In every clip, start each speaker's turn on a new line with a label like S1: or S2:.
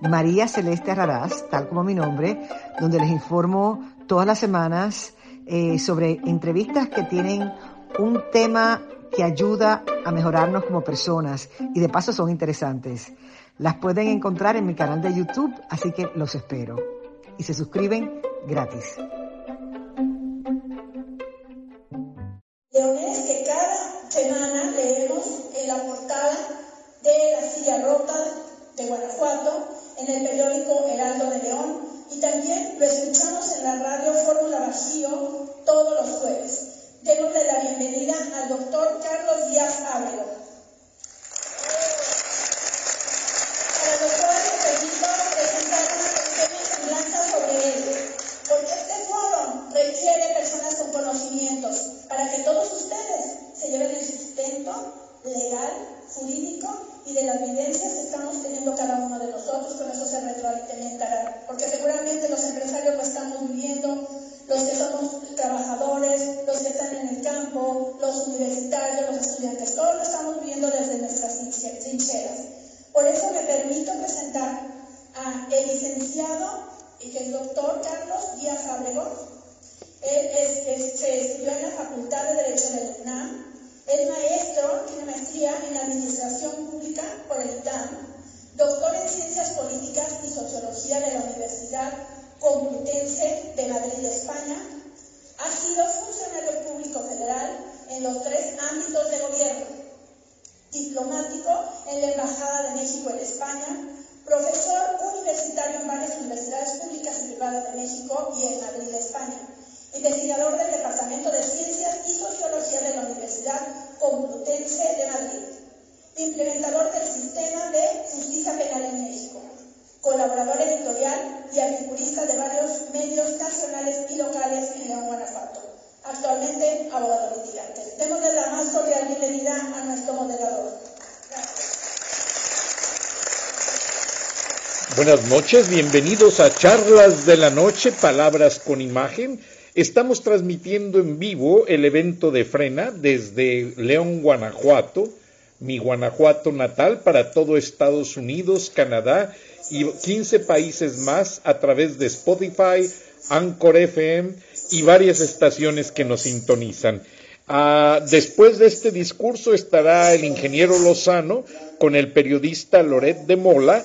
S1: María Celeste Raraz, tal como mi nombre, donde les informo todas las semanas eh, sobre entrevistas que tienen un tema que ayuda a mejorarnos como personas y de paso son interesantes. Las pueden encontrar en mi canal de YouTube, así que los espero. Y se suscriben gratis.
S2: Que cada semana leemos en la portada de La Silla Rota de Guanajuato, en el periódico Heraldo de León y también lo escuchamos en la radio Fórmula Vacío todos los jueves. Démosle la bienvenida al doctor Carlos Díaz Ábrego. Y que el doctor Carlos Díaz Abregón. Él es, se estudió en la Facultad de Derecho de UNAM, es maestro, tiene maestría en Administración Pública por el ITAM, doctor en Ciencias Políticas y Sociología de la Universidad Complutense de Madrid, España. Ha sido funcionario público federal en los tres ámbitos de gobierno. Diplomático en la Embajada de México en España, profesor universitario en varias universidades públicas y privadas de México y en Madrid, España investigador del Departamento de Ciencias y Sociología de la Universidad Complutense de Madrid, implementador del sistema de justicia penal en México, colaborador editorial y articulista de varios medios nacionales y locales en León, Guanajuato. Actualmente abogado litigante. Démosle la más cordial bienvenida a nuestro moderador.
S3: Buenas noches, bienvenidos a Charlas de la Noche, Palabras con Imagen. Estamos transmitiendo en vivo el evento de Frena desde León, Guanajuato, mi Guanajuato natal, para todo Estados Unidos, Canadá y 15 países más a través de Spotify, Anchor FM y varias estaciones que nos sintonizan. Ah, después de este discurso estará el ingeniero Lozano con el periodista Loret de Mola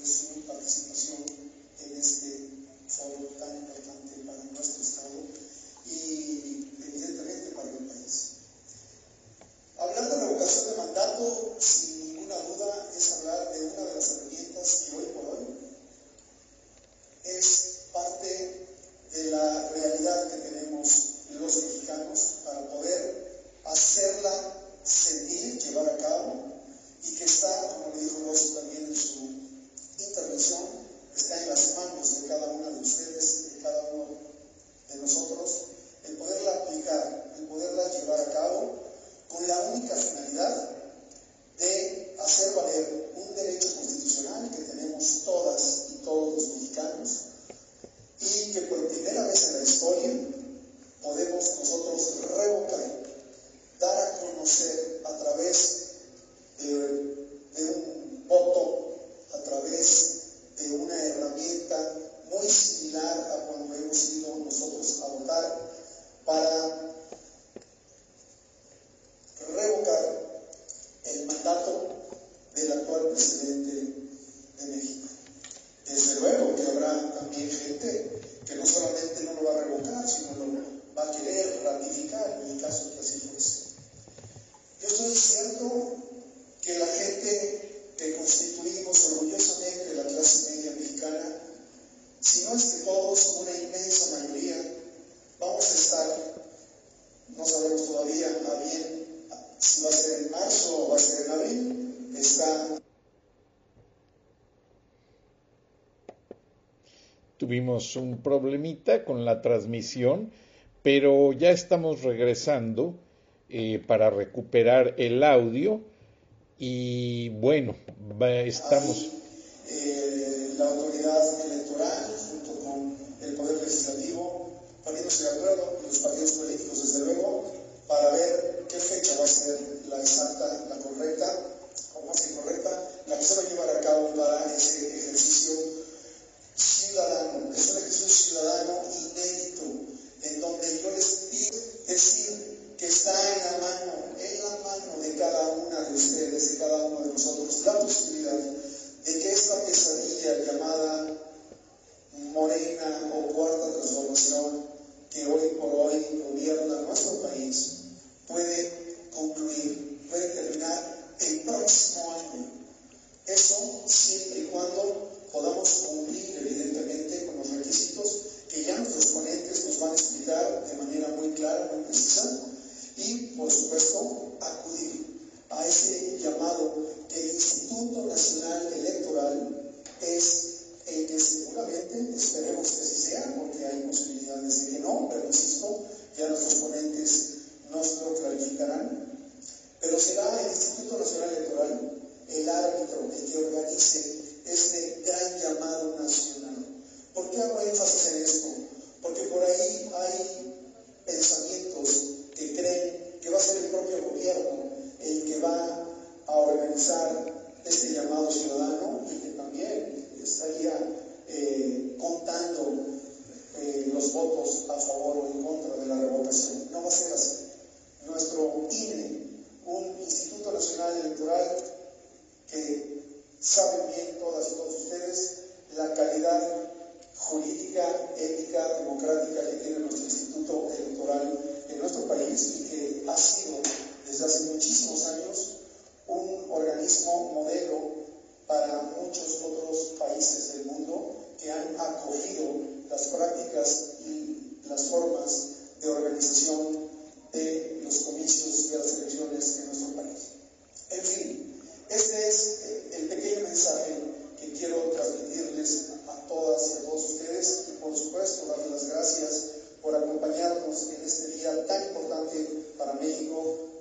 S3: de su participación en este foro tan importante para nuestro Estado y evidentemente para el país. Hablando de revocación de mandato, sin ninguna duda es hablar de una de las herramientas que hoy por hoy es parte de la realidad que tenemos los mexicanos para poder hacerla sentir, llevar a cabo y que está, como lo dijo Ross también en su intervención está en las manos de cada una de ustedes, de cada uno de nosotros, el poderla aplicar, el poderla llevar a cabo con la única finalidad de hacer valer un derecho constitucional que tenemos todas y todos los mexicanos y que por primera vez en la historia podemos va a ser en marzo o va a ser en abril, está.
S4: Tuvimos un problemita con la transmisión, pero ya estamos regresando eh, para recuperar el audio y bueno, estamos...
S3: Eh, la autoridad electoral junto con el Poder Legislativo poniéndose de acuerdo, los partidos políticos desde luego, para ver qué fecha va a ser la exacta, la correcta, o más que correcta, la que se va a llevar a cabo para ese ejercicio ciudadano, es un ejercicio ciudadano inédito, en donde yo les pido decir que está en la mano, en la mano de cada una de ustedes, de cada uno de nosotros, la posibilidad de que esta pesadilla llamada morena o cuarta transformación que hoy por hoy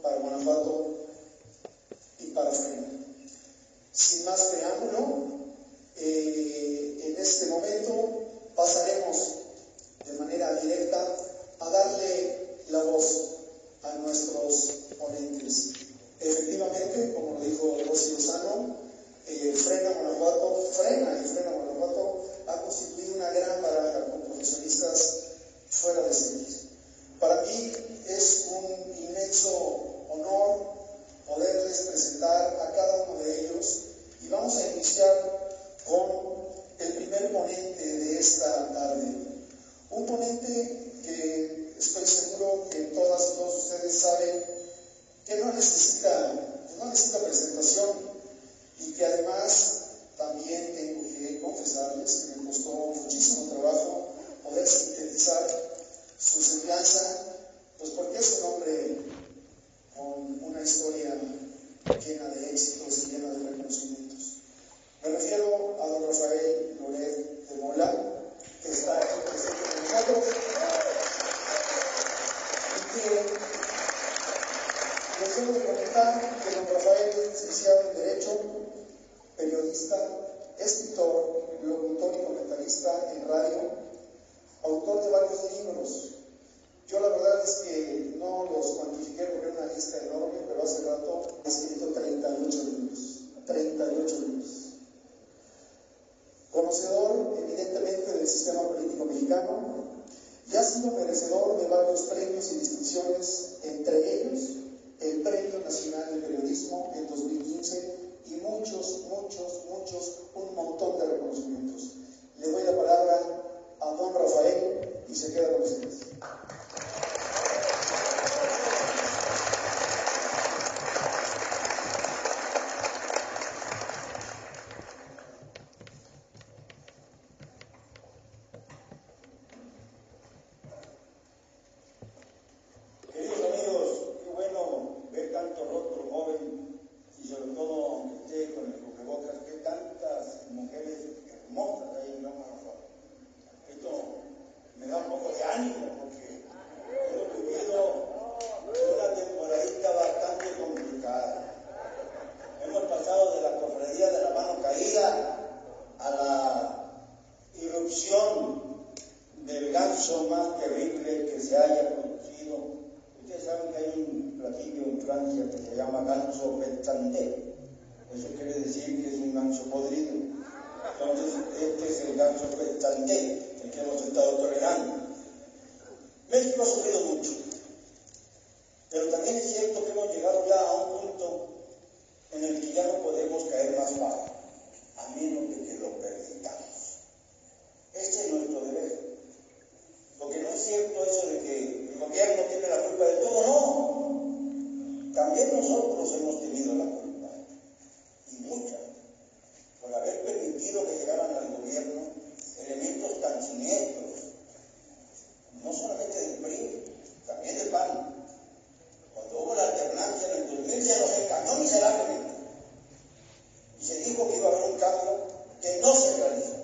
S3: para Guanajuato y para Frena. Sin más preámbulo, eh, en este momento pasaremos de manera directa a darle la voz a nuestros ponentes. Efectivamente, como lo dijo Rosy Lozano, eh, Frena Guanajuato, Frena y Frena Guanajuato ha constituido una gran baraja con profesionistas fuera de serie. Para mí es un inmenso honor poderles presentar a cada uno de ellos y vamos a iniciar con el primer ponente de esta tarde. Un ponente que estoy seguro que todas y todos ustedes saben que no necesita, no necesita presentación y que además también tengo que confesarles que me costó muchísimo trabajo muchos, muchos, un montón de reconocimientos.
S5: Le doy la palabra a don Rafael y se queda con ustedes. que se llama ganso pestante. Eso quiere decir que es un ganso podrido. Entonces, este es el ganso pestante, el que hemos estado tolerando. México ha sufrido mucho, pero también es cierto que hemos llegado ya a un punto en el que ya no podemos caer más bajo, a menos de que lo permitamos. Este es nuestro deber. Lo que no es cierto eso de que el gobierno tiene la culpa de todo, no. También nosotros hemos tenido la culpa, y mucha, por haber permitido que llegaran al gobierno elementos tan siniestros, no solamente del PRI, también del PAN. Cuando hubo la alternancia en el 2000 se nos engañó miserablemente y se dijo que iba a haber un cambio que no se realizó.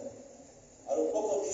S5: A los pocos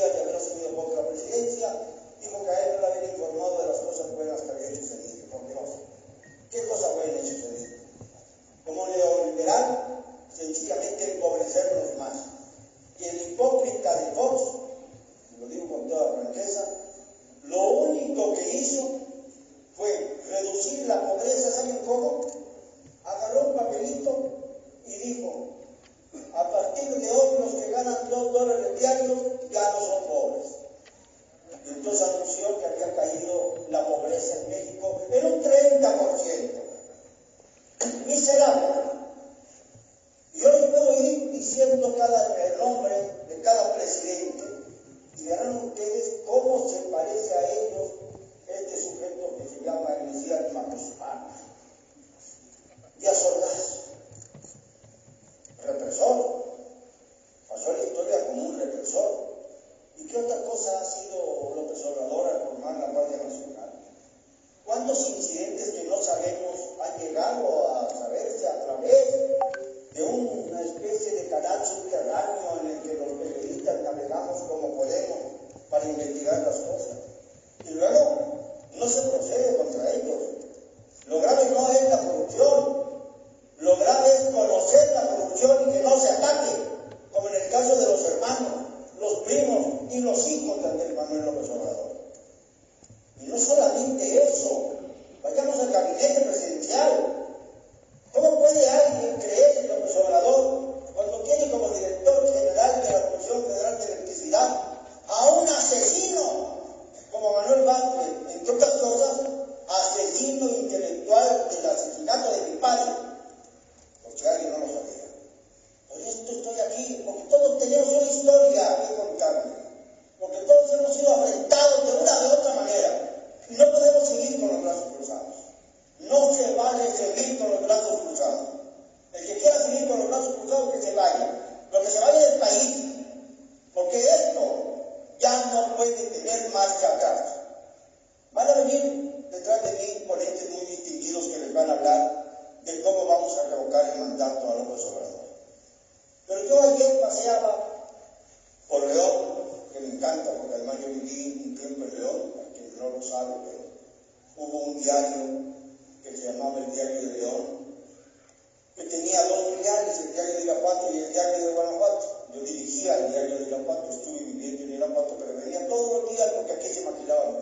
S5: cuánto estuve viviendo y era cuánto preveía todos los días porque aquí se maquilaba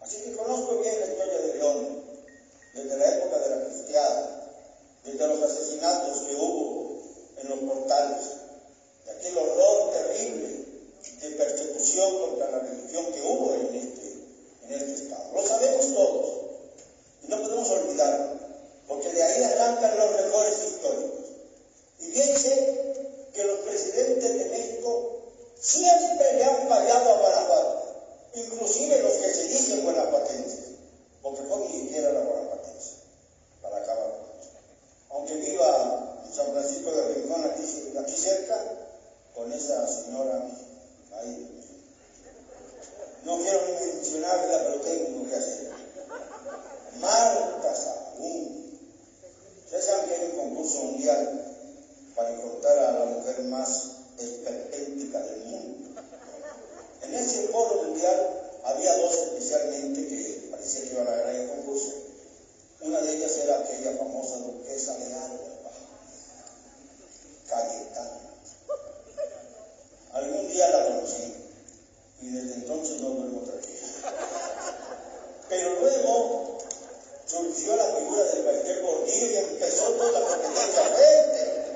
S5: Así que con concurso mundial para encontrar a la mujer más esperpéntica del mundo. En ese foro mundial había dos especialmente que parecía que iban a ganar el concurso. Una de ellas era aquella famosa duquesa de Alba, Cayetana. Algún día la conocí y desde entonces no duermo tranquilo. Pero luego surgió la figura del Baester Gordillo y empezó toda la competencia fuerte,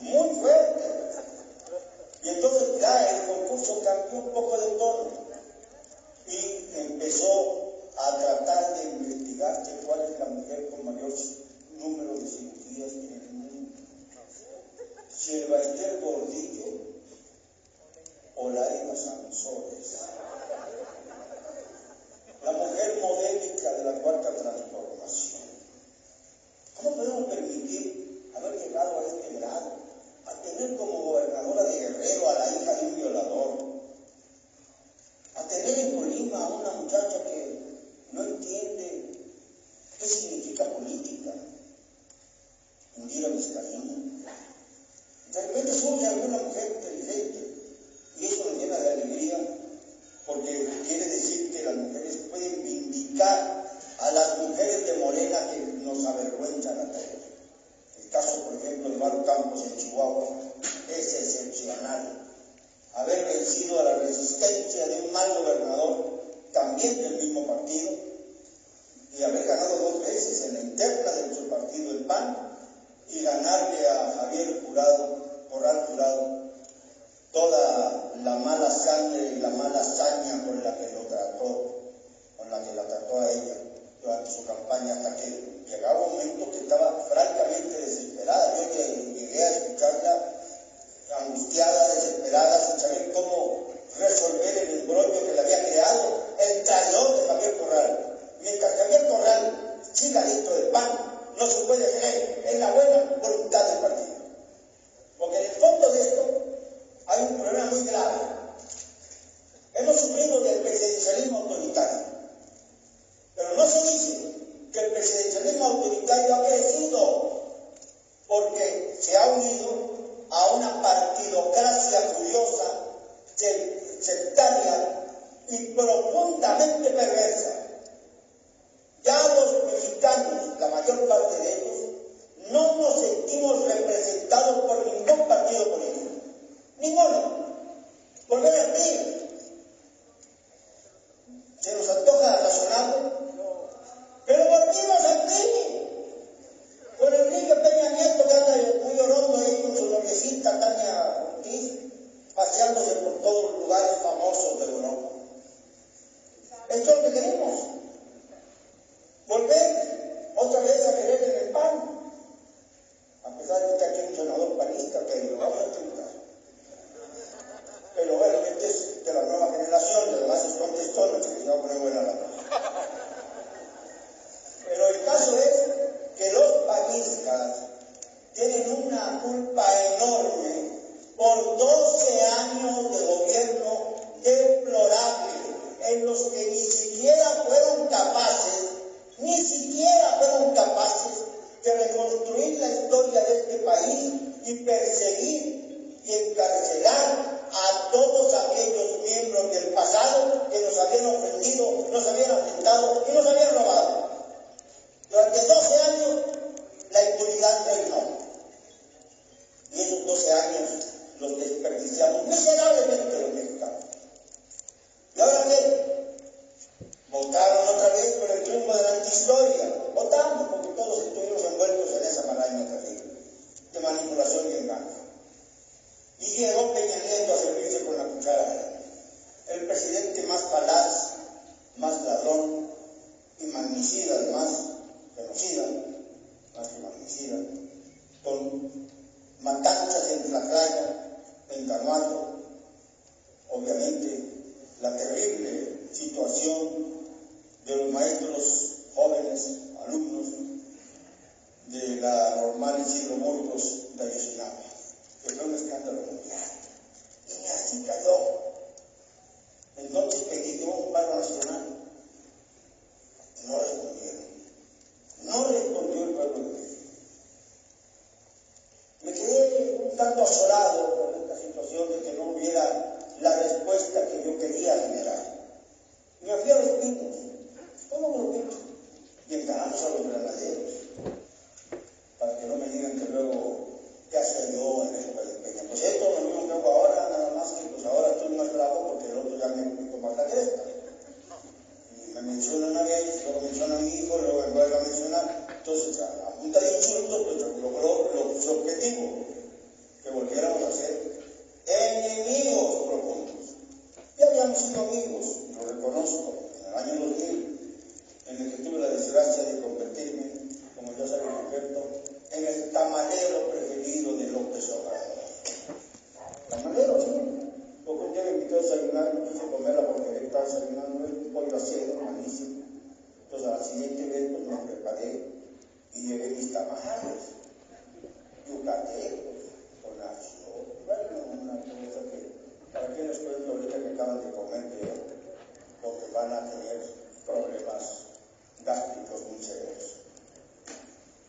S5: muy fuerte. Y entonces ya el concurso cambió un poco de tono y empezó a tratar de investigar cuál es la mujer con mayor número de cirugías en el mundo. Si el Baester Gordillo o la Eva. La mala sangre y la mala hazaña con la que lo trató, con la que la trató a ella durante su campaña, hasta que llegaba un momento que estaba francamente desesperada. Yo llegué a escucharla angustiada, desesperada, sin saber cómo resolver el embrollo que le había creado el traidor de Javier Corral. Mientras Javier Corral siga dentro del PAN, no se puede creer en la buena voluntad del partido. Porque en el fondo de esto hay un problema muy grave. Hemos sufrido del presidencialismo autoritario. Pero no se dice que el presidencialismo autoritario ha crecido porque se ha unido a una partidocracia furiosa, sectaria y profundamente perversa. Ya los mexicanos, la mayor parte de ellos, no nos sentimos representados por ningún partido político. Ninguno. Volver al PRI. Con matanzas en Carmazo, obviamente, la terrible situación de los maestros jóvenes, alumnos de la normal Isidro Burgos de Ayotzinapa, que fue un escándalo mundial. Y así cayó. Entonces pedí yo un paro nacional. No respondieron. No respondió el pueblo de México. Me quedé tanto asolado con esta situación de que no hubiera la respuesta que yo quería generar. Me fui a los pinos, como grupito, y encaramos a los granaderos, para que no me digan que luego, ¿qué hacía yo en época de Peña? Pues esto lo mismo hago ahora, nada más que pues ahora estoy más bravo porque el otro ya me picó más la cresta. Y me menciona una vez, luego menciona a mi hijo, luego me vuelve a mencionar. Entonces, a, a punta de insultos, pues lo, su objetivo, que volviéramos a ser enemigos profundos. Ya habíamos sido amigos, lo reconozco, en el año 2000, en el que tuve la desgracia de convertirme, como ya saben experto, en el tamalero preferido de López Obrador. Tamalero, sí. Porque un día me invitó a desayunar, me quise comerla porque estaba desayunando el pollo asado, malísimo. Entonces, a la siguiente vez, pues me preparé y llevé mis tamales, yucatecos, con arroz, bueno, una cosa que, ¿para qué les cuento ahorita que acaban de comer, creo? Porque van a tener problemas gástricos muy severos.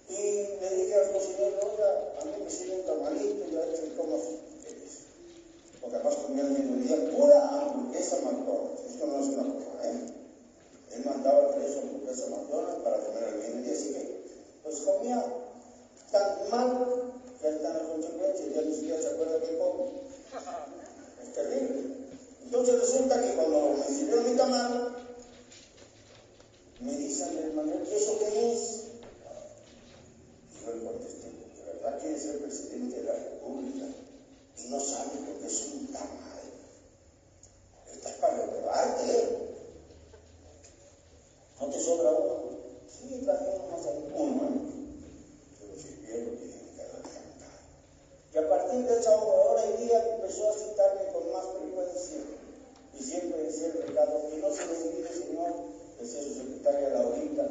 S5: Y le dije al cocinero, oiga, a mí me sirve un tamalito, y a ver como ustedes. Porque además comía al mediodía pura hamburguesa McDonald's. Esto no es una broma, ¿eh? Él mandaba tres hamburguesas McDonald's para al mediodía, así que, pues comía tan mal que ahí están las consecuencias, acuerda que come. Es terrible. Entonces resulta que cuando me sirvieron mi tamal, me dicen del Manuel, ¿y eso qué es? Yo le contesté, ¿de verdad quiere ser presidente de la República y no sabe lo que es un tamal? Estás para reprobarte. ¿No te sobra uno? Sí, también más hay uno, ¿eh? Pero sirvieron Y a partir de esa hora y día empezó a citarme con más frecuencia. Y siempre decía el recado, que no se le olvide, Señor, decía su secretaria Laurita,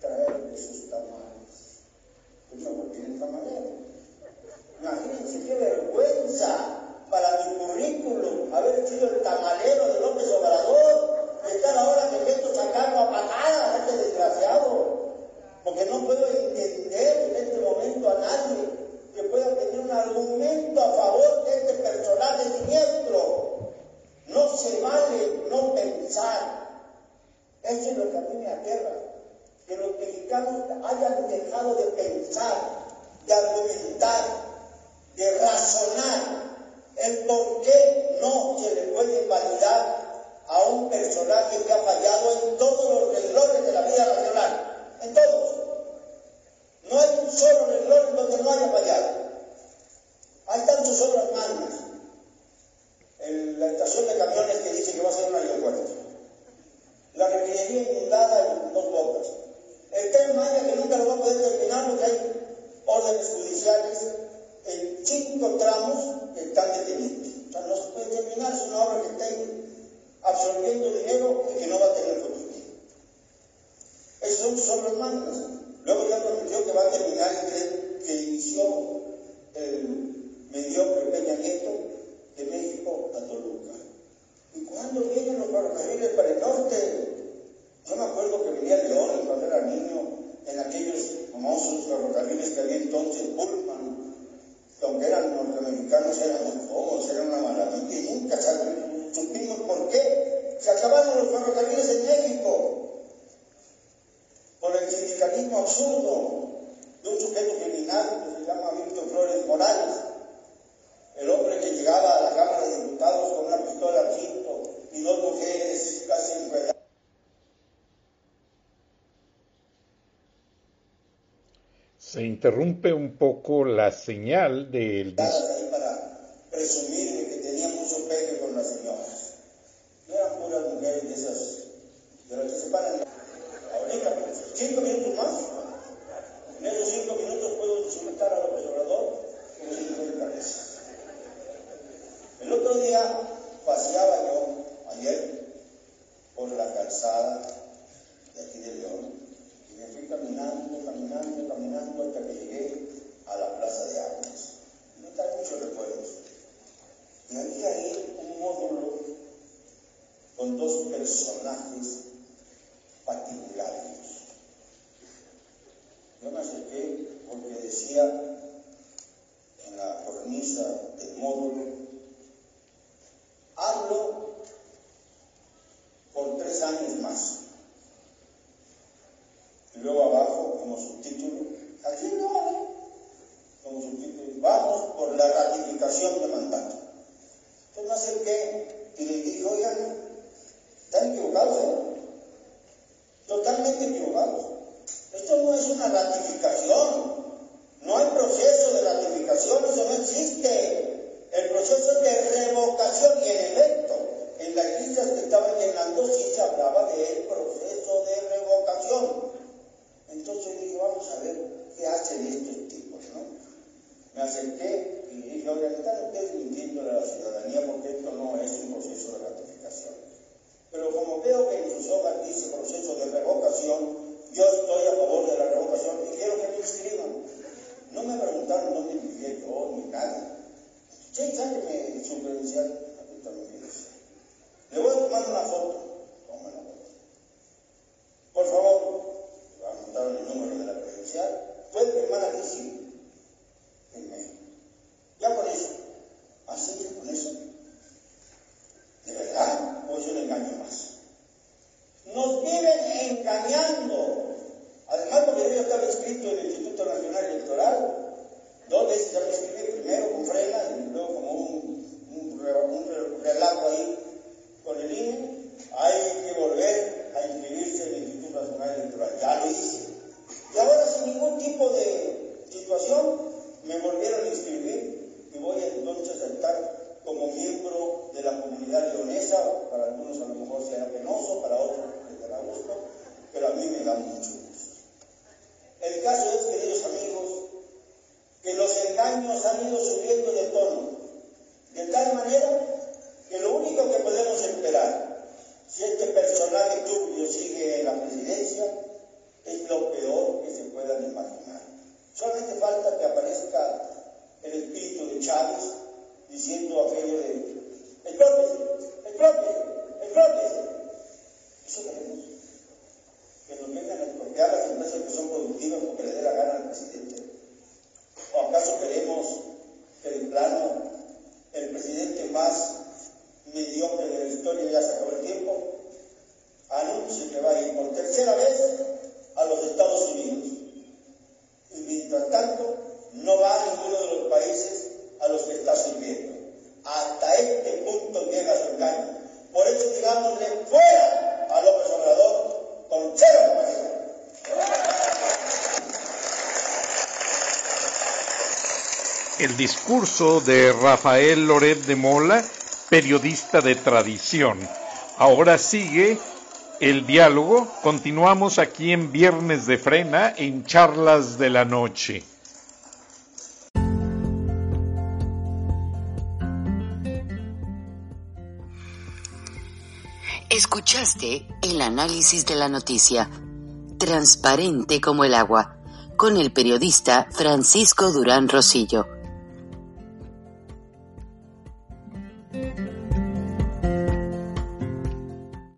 S5: traerle sus tamales. Pues me volví en tamalero. Se
S4: interrumpe un poco la señal del...
S5: para algunos
S4: el discurso de Rafael Loret de Mola, periodista de tradición. Ahora sigue el diálogo. Continuamos aquí en Viernes de Frena, en Charlas de la Noche.
S6: Escuchaste el análisis de la noticia, transparente como el agua, con el periodista Francisco Durán Rosillo